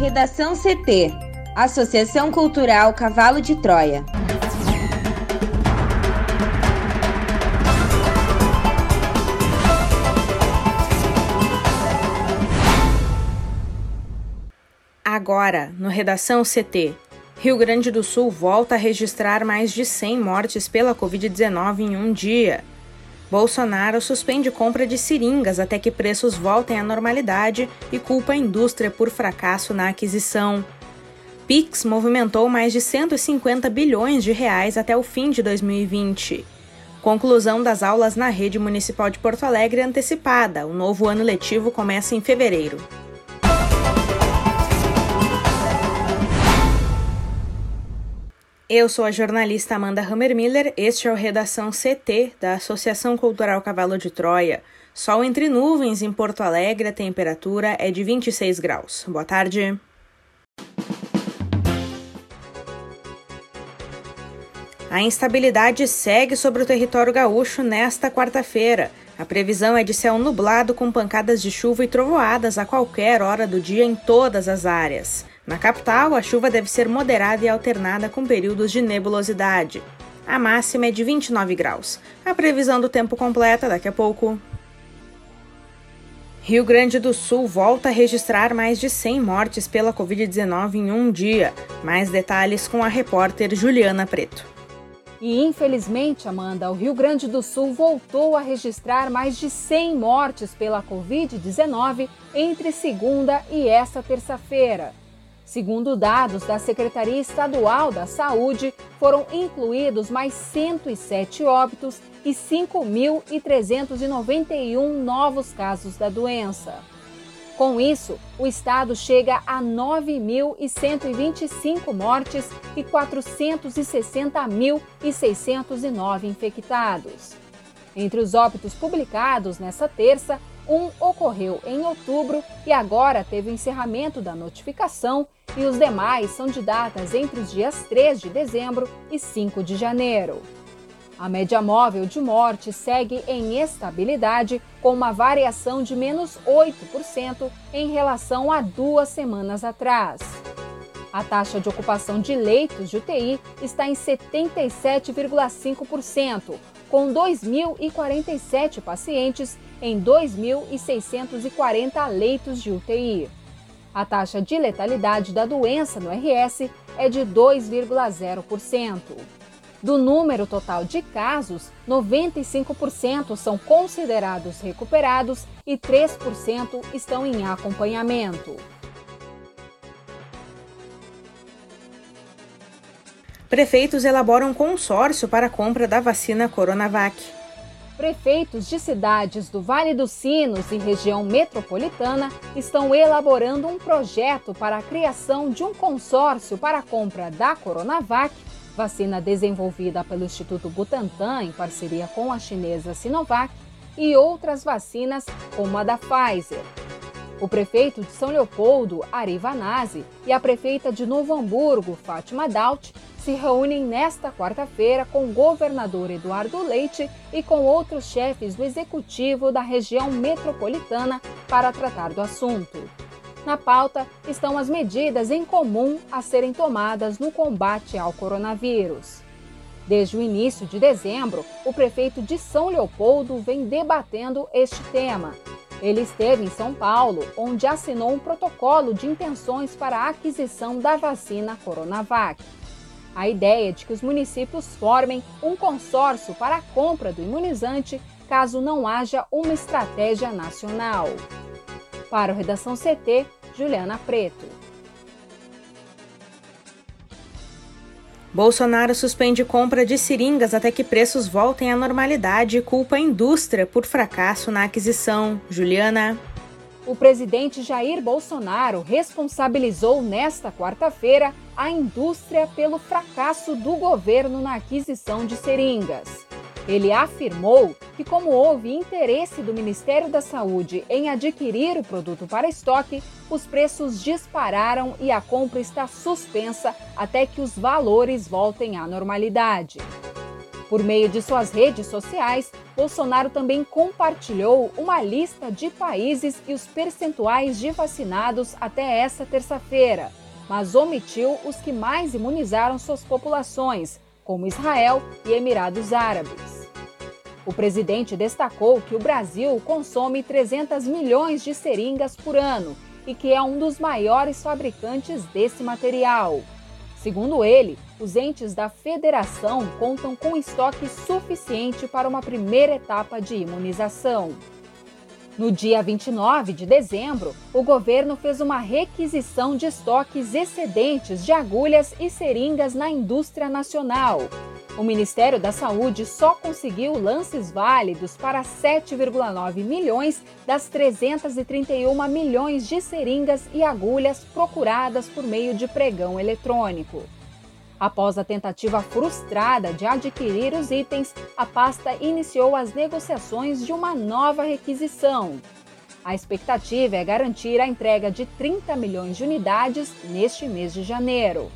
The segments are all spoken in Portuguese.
Redação CT Associação Cultural Cavalo de Troia. Agora, no Redação CT. Rio Grande do Sul volta a registrar mais de 100 mortes pela Covid-19 em um dia. Bolsonaro suspende compra de seringas até que preços voltem à normalidade e culpa a indústria por fracasso na aquisição. Pix movimentou mais de 150 bilhões de reais até o fim de 2020. Conclusão das aulas na rede municipal de Porto Alegre antecipada. O novo ano letivo começa em fevereiro. Eu sou a jornalista Amanda Hammermiller, este é o Redação CT da Associação Cultural Cavalo de Troia. Sol entre nuvens em Porto Alegre, a temperatura é de 26 graus. Boa tarde. A instabilidade segue sobre o território gaúcho nesta quarta-feira. A previsão é de céu nublado com pancadas de chuva e trovoadas a qualquer hora do dia em todas as áreas. Na capital, a chuva deve ser moderada e alternada com períodos de nebulosidade. A máxima é de 29 graus. A previsão do tempo completa daqui a pouco. Rio Grande do Sul volta a registrar mais de 100 mortes pela Covid-19 em um dia. Mais detalhes com a repórter Juliana Preto. E infelizmente, Amanda, o Rio Grande do Sul voltou a registrar mais de 100 mortes pela Covid-19 entre segunda e esta terça-feira. Segundo dados da Secretaria Estadual da Saúde, foram incluídos mais 107 óbitos e 5.391 novos casos da doença. Com isso, o estado chega a 9.125 mortes e 460.609 infectados. Entre os óbitos publicados nessa terça, um ocorreu em outubro e agora teve o encerramento da notificação, e os demais são de datas entre os dias 3 de dezembro e 5 de janeiro. A média móvel de morte segue em estabilidade, com uma variação de menos 8% em relação a duas semanas atrás. A taxa de ocupação de leitos de UTI está em 77,5%, com 2.047 pacientes em 2.640 leitos de UTI. A taxa de letalidade da doença no RS é de 2,0%. Do número total de casos, 95% são considerados recuperados e 3% estão em acompanhamento. Prefeitos elaboram consórcio para a compra da vacina Coronavac. Prefeitos de cidades do Vale dos Sinos e região metropolitana estão elaborando um projeto para a criação de um consórcio para a compra da Coronavac, vacina desenvolvida pelo Instituto Butantan em parceria com a chinesa Sinovac, e outras vacinas como a da Pfizer. O prefeito de São Leopoldo, Ari Vanazzi, e a prefeita de Novo Hamburgo, Fátima Daut, se reúnem nesta quarta-feira com o governador Eduardo Leite e com outros chefes do executivo da região metropolitana para tratar do assunto. Na pauta estão as medidas em comum a serem tomadas no combate ao coronavírus. Desde o início de dezembro, o prefeito de São Leopoldo vem debatendo este tema. Ele esteve em São Paulo, onde assinou um protocolo de intenções para a aquisição da vacina Coronavac. A ideia é de que os municípios formem um consórcio para a compra do imunizante caso não haja uma estratégia nacional. Para o Redação CT, Juliana Preto. Bolsonaro suspende compra de seringas até que preços voltem à normalidade e culpa a indústria por fracasso na aquisição. Juliana. O presidente Jair Bolsonaro responsabilizou nesta quarta-feira a indústria pelo fracasso do governo na aquisição de seringas. Ele afirmou que, como houve interesse do Ministério da Saúde em adquirir o produto para estoque, os preços dispararam e a compra está suspensa até que os valores voltem à normalidade. Por meio de suas redes sociais, Bolsonaro também compartilhou uma lista de países e os percentuais de vacinados até essa terça-feira, mas omitiu os que mais imunizaram suas populações, como Israel e Emirados Árabes. O presidente destacou que o Brasil consome 300 milhões de seringas por ano e que é um dos maiores fabricantes desse material. Segundo ele, os entes da federação contam com estoque suficiente para uma primeira etapa de imunização. No dia 29 de dezembro, o governo fez uma requisição de estoques excedentes de agulhas e seringas na indústria nacional. O Ministério da Saúde só conseguiu lances válidos para 7,9 milhões das 331 milhões de seringas e agulhas procuradas por meio de pregão eletrônico. Após a tentativa frustrada de adquirir os itens, a pasta iniciou as negociações de uma nova requisição. A expectativa é garantir a entrega de 30 milhões de unidades neste mês de janeiro.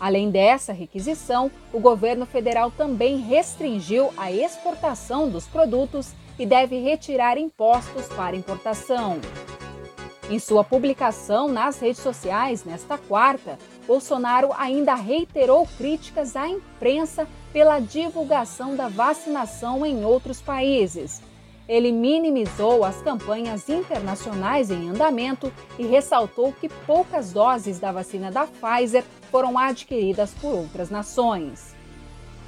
Além dessa requisição, o governo federal também restringiu a exportação dos produtos e deve retirar impostos para importação. Em sua publicação nas redes sociais nesta quarta, Bolsonaro ainda reiterou críticas à imprensa pela divulgação da vacinação em outros países. Ele minimizou as campanhas internacionais em andamento e ressaltou que poucas doses da vacina da Pfizer foram adquiridas por outras nações.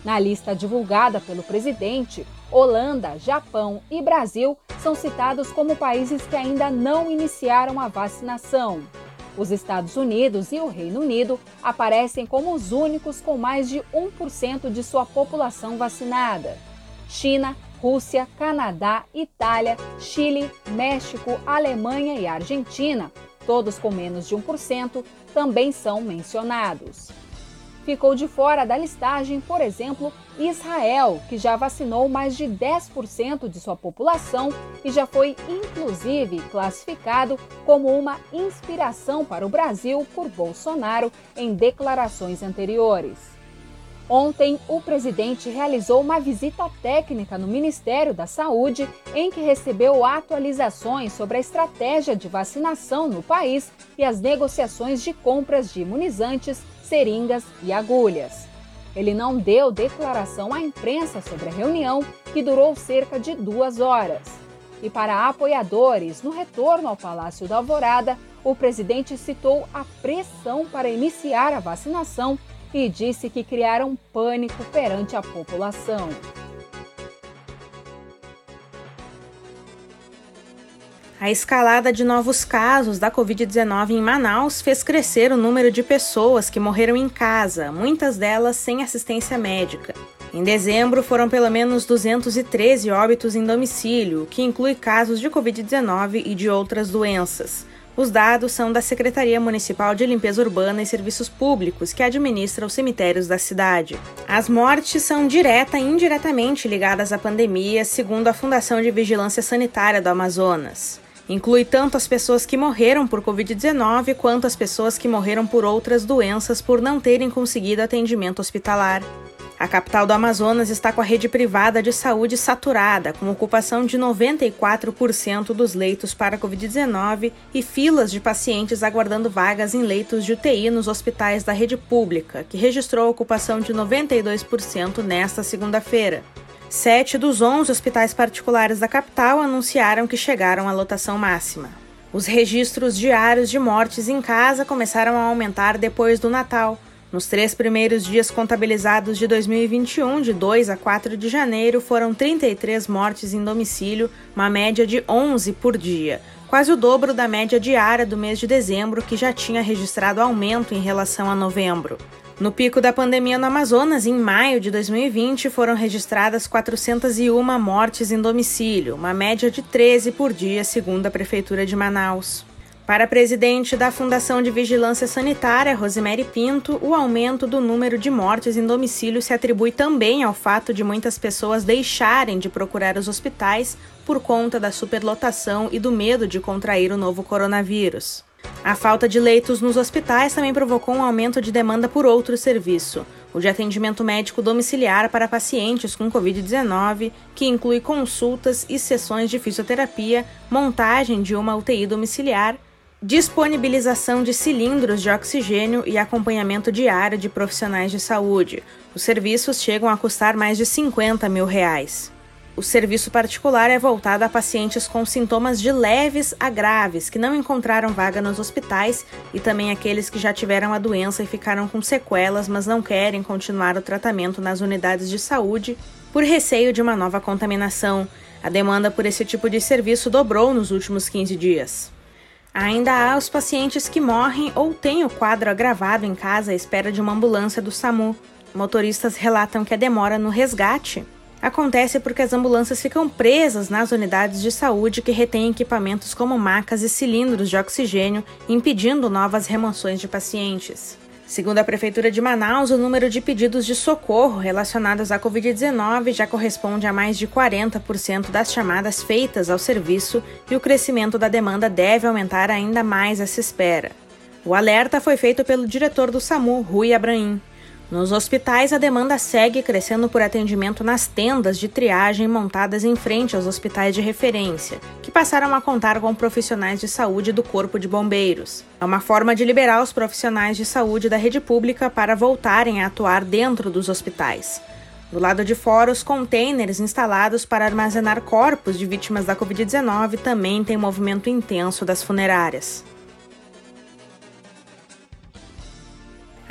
Na lista divulgada pelo presidente, Holanda, Japão e Brasil são citados como países que ainda não iniciaram a vacinação. Os Estados Unidos e o Reino Unido aparecem como os únicos com mais de 1% de sua população vacinada. China, Rússia, Canadá, Itália, Chile, México, Alemanha e Argentina, todos com menos de 1%, também são mencionados. Ficou de fora da listagem, por exemplo, Israel, que já vacinou mais de 10% de sua população e já foi inclusive classificado como uma inspiração para o Brasil por Bolsonaro em declarações anteriores. Ontem, o presidente realizou uma visita técnica no Ministério da Saúde, em que recebeu atualizações sobre a estratégia de vacinação no país e as negociações de compras de imunizantes seringas e agulhas. Ele não deu declaração à imprensa sobre a reunião, que durou cerca de duas horas. E para apoiadores, no retorno ao Palácio da Alvorada, o presidente citou a pressão para iniciar a vacinação e disse que criaram pânico perante a população. A escalada de novos casos da Covid-19 em Manaus fez crescer o número de pessoas que morreram em casa, muitas delas sem assistência médica. Em dezembro, foram pelo menos 213 óbitos em domicílio, que inclui casos de Covid-19 e de outras doenças. Os dados são da Secretaria Municipal de Limpeza Urbana e Serviços Públicos, que administra os cemitérios da cidade. As mortes são direta e indiretamente ligadas à pandemia, segundo a Fundação de Vigilância Sanitária do Amazonas. Inclui tanto as pessoas que morreram por Covid-19 quanto as pessoas que morreram por outras doenças por não terem conseguido atendimento hospitalar. A capital do Amazonas está com a rede privada de saúde saturada, com ocupação de 94% dos leitos para Covid-19 e filas de pacientes aguardando vagas em leitos de UTI nos hospitais da rede pública, que registrou ocupação de 92% nesta segunda-feira. Sete dos 11 hospitais particulares da capital anunciaram que chegaram à lotação máxima. Os registros diários de mortes em casa começaram a aumentar depois do Natal. Nos três primeiros dias contabilizados de 2021, de 2 a 4 de janeiro, foram 33 mortes em domicílio, uma média de 11 por dia, quase o dobro da média diária do mês de dezembro, que já tinha registrado aumento em relação a novembro. No pico da pandemia no Amazonas, em maio de 2020, foram registradas 401 mortes em domicílio, uma média de 13 por dia, segundo a Prefeitura de Manaus. Para a presidente da Fundação de Vigilância Sanitária, Rosemary Pinto, o aumento do número de mortes em domicílio se atribui também ao fato de muitas pessoas deixarem de procurar os hospitais por conta da superlotação e do medo de contrair o novo coronavírus. A falta de leitos nos hospitais também provocou um aumento de demanda por outro serviço. o de atendimento médico domiciliar para pacientes com Covid-19, que inclui consultas e sessões de fisioterapia, montagem de uma UTI domiciliar, disponibilização de cilindros de oxigênio e acompanhamento diário de profissionais de saúde. Os serviços chegam a custar mais de 50 mil reais. O serviço particular é voltado a pacientes com sintomas de leves a graves, que não encontraram vaga nos hospitais, e também aqueles que já tiveram a doença e ficaram com sequelas, mas não querem continuar o tratamento nas unidades de saúde por receio de uma nova contaminação. A demanda por esse tipo de serviço dobrou nos últimos 15 dias. Ainda há os pacientes que morrem ou têm o quadro agravado em casa à espera de uma ambulância do SAMU. Motoristas relatam que a demora no resgate acontece porque as ambulâncias ficam presas nas unidades de saúde que retêm equipamentos como macas e cilindros de oxigênio, impedindo novas remoções de pacientes. Segundo a Prefeitura de Manaus, o número de pedidos de socorro relacionados à Covid-19 já corresponde a mais de 40% das chamadas feitas ao serviço e o crescimento da demanda deve aumentar ainda mais essa espera. O alerta foi feito pelo diretor do SAMU, Rui Abraim. Nos hospitais, a demanda segue crescendo por atendimento nas tendas de triagem montadas em frente aos hospitais de referência, que passaram a contar com profissionais de saúde do Corpo de Bombeiros. É uma forma de liberar os profissionais de saúde da rede pública para voltarem a atuar dentro dos hospitais. Do lado de fora, os containers instalados para armazenar corpos de vítimas da Covid-19 também têm movimento intenso das funerárias.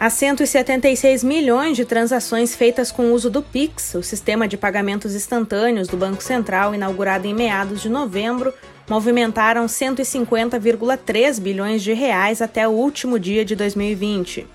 Há 176 milhões de transações feitas com o uso do Pix, o sistema de pagamentos instantâneos do Banco Central, inaugurado em meados de novembro, movimentaram 150,3 bilhões de reais até o último dia de 2020.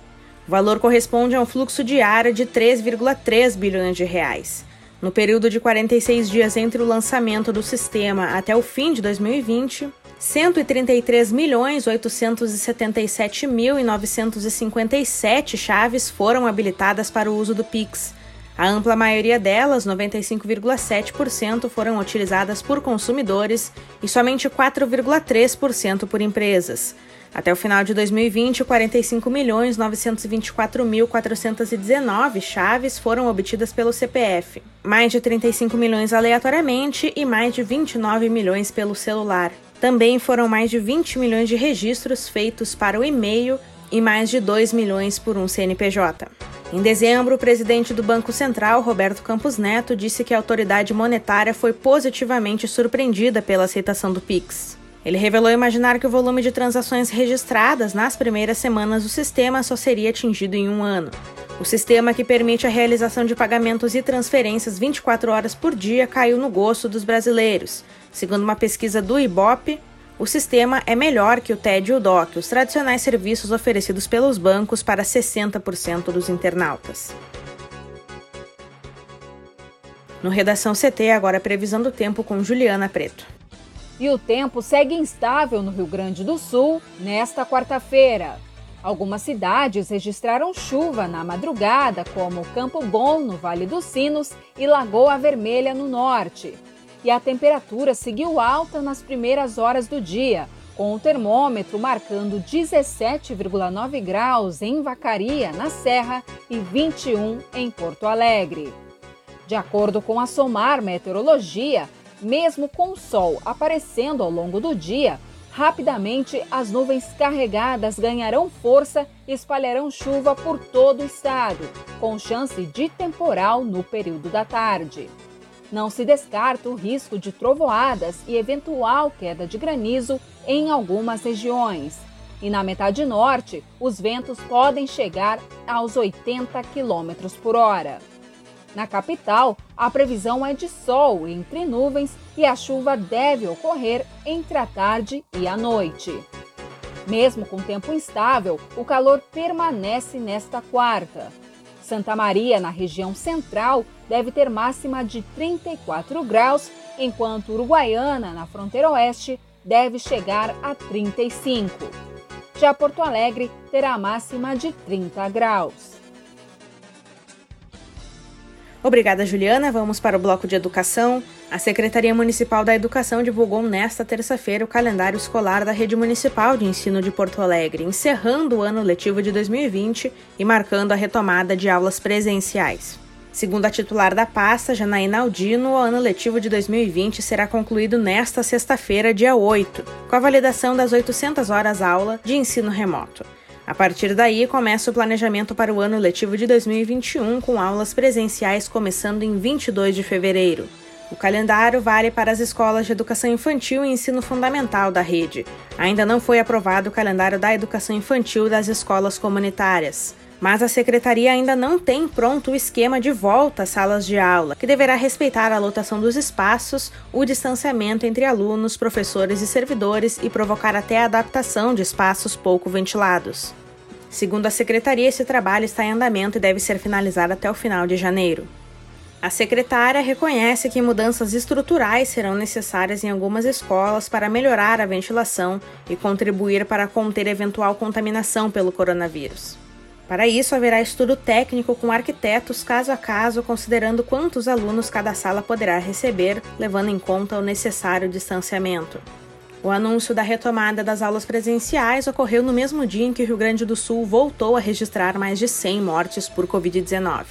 O valor corresponde a um fluxo diário de 3,3 bilhões de reais. No período de 46 dias entre o lançamento do sistema até o fim de 2020, 133 milhões 877 mil e 957 chaves foram habilitadas para o uso do Pix. A ampla maioria delas, 95,7%, foram utilizadas por consumidores e somente 4,3% por empresas. Até o final de 2020, 45 milhões 924 mil 419 chaves foram obtidas pelo CPF, mais de 35 milhões aleatoriamente e mais de 29 milhões pelo celular. Também foram mais de 20 milhões de registros feitos para o e-mail e mais de 2 milhões por um CNPJ. Em dezembro, o presidente do Banco Central, Roberto Campos Neto, disse que a autoridade monetária foi positivamente surpreendida pela aceitação do Pix. Ele revelou imaginar que o volume de transações registradas nas primeiras semanas do sistema só seria atingido em um ano. O sistema que permite a realização de pagamentos e transferências 24 horas por dia caiu no gosto dos brasileiros. Segundo uma pesquisa do IBOP, o sistema é melhor que o TED e o DOC, os tradicionais serviços oferecidos pelos bancos para 60% dos internautas. No Redação CT, agora previsão do tempo com Juliana Preto. E o tempo segue instável no Rio Grande do Sul nesta quarta-feira. Algumas cidades registraram chuva na madrugada, como Campo Bom, no Vale dos Sinos, e Lagoa Vermelha, no norte. E a temperatura seguiu alta nas primeiras horas do dia, com o termômetro marcando 17,9 graus em Vacaria, na Serra, e 21 em Porto Alegre. De acordo com a SOMAR Meteorologia, mesmo com o sol aparecendo ao longo do dia, Rapidamente, as nuvens carregadas ganharão força e espalharão chuva por todo o estado, com chance de temporal no período da tarde. Não se descarta o risco de trovoadas e eventual queda de granizo em algumas regiões. E na metade norte, os ventos podem chegar aos 80 km por hora. Na capital, a previsão é de sol entre nuvens e a chuva deve ocorrer entre a tarde e a noite. Mesmo com tempo instável, o calor permanece nesta quarta. Santa Maria, na região central, deve ter máxima de 34 graus, enquanto Uruguaiana, na fronteira oeste, deve chegar a 35. Já Porto Alegre terá máxima de 30 graus. Obrigada, Juliana. Vamos para o bloco de educação. A Secretaria Municipal da Educação divulgou nesta terça-feira o calendário escolar da Rede Municipal de Ensino de Porto Alegre, encerrando o ano letivo de 2020 e marcando a retomada de aulas presenciais. Segundo a titular da pasta, Janaína Aldino, o ano letivo de 2020 será concluído nesta sexta-feira, dia 8, com a validação das 800 horas aula de ensino remoto. A partir daí, começa o planejamento para o ano letivo de 2021, com aulas presenciais começando em 22 de fevereiro. O calendário vale para as escolas de educação infantil e ensino fundamental da rede. Ainda não foi aprovado o calendário da educação infantil das escolas comunitárias. Mas a secretaria ainda não tem pronto o esquema de volta às salas de aula, que deverá respeitar a lotação dos espaços, o distanciamento entre alunos, professores e servidores e provocar até a adaptação de espaços pouco ventilados. Segundo a secretaria, esse trabalho está em andamento e deve ser finalizado até o final de janeiro. A secretária reconhece que mudanças estruturais serão necessárias em algumas escolas para melhorar a ventilação e contribuir para conter eventual contaminação pelo coronavírus. Para isso, haverá estudo técnico com arquitetos caso a caso, considerando quantos alunos cada sala poderá receber, levando em conta o necessário distanciamento. O anúncio da retomada das aulas presenciais ocorreu no mesmo dia em que o Rio Grande do Sul voltou a registrar mais de 100 mortes por Covid-19.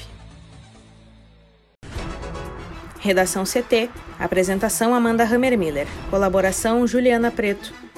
Redação CT. Apresentação Amanda Hammermiller. Colaboração Juliana Preto.